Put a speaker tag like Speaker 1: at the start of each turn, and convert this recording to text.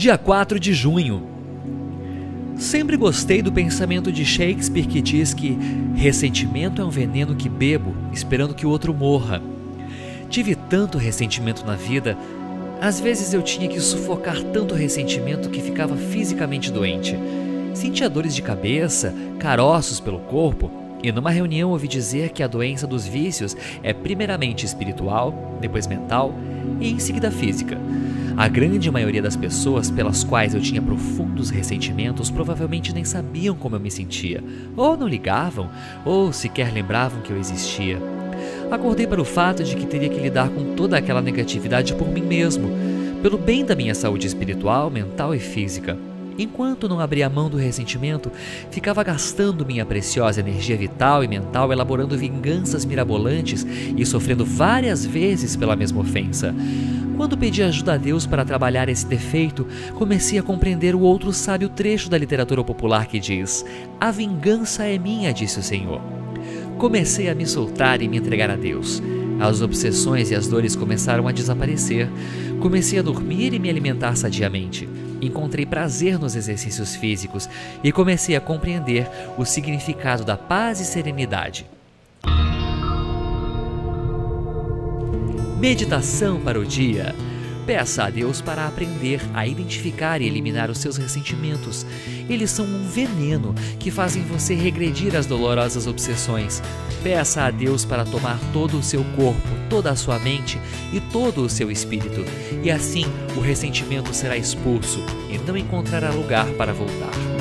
Speaker 1: Dia 4 de junho. Sempre gostei do pensamento de Shakespeare que diz que ressentimento é um veneno que bebo, esperando que o outro morra. Tive tanto ressentimento na vida, às vezes eu tinha que sufocar tanto ressentimento que ficava fisicamente doente. Sentia dores de cabeça, caroços pelo corpo, e numa reunião ouvi dizer que a doença dos vícios é primeiramente espiritual, depois mental e em seguida física. A grande maioria das pessoas pelas quais eu tinha profundos ressentimentos provavelmente nem sabiam como eu me sentia, ou não ligavam, ou sequer lembravam que eu existia. Acordei para o fato de que teria que lidar com toda aquela negatividade por mim mesmo, pelo bem da minha saúde espiritual, mental e física. Enquanto não abria mão do ressentimento, ficava gastando minha preciosa energia vital e mental elaborando vinganças mirabolantes e sofrendo várias vezes pela mesma ofensa. Quando pedi ajuda a Deus para trabalhar esse defeito, comecei a compreender o outro sábio trecho da literatura popular que diz: A vingança é minha, disse o Senhor. Comecei a me soltar e me entregar a Deus. As obsessões e as dores começaram a desaparecer. Comecei a dormir e me alimentar sadiamente. Encontrei prazer nos exercícios físicos e comecei a compreender o significado da paz e serenidade. Meditação para o dia. Peça a Deus para aprender a identificar e eliminar os seus ressentimentos. Eles são um veneno que fazem você regredir às dolorosas obsessões. Peça a Deus para tomar todo o seu corpo, toda a sua mente e todo o seu espírito. E assim o ressentimento será expulso e não encontrará lugar para voltar.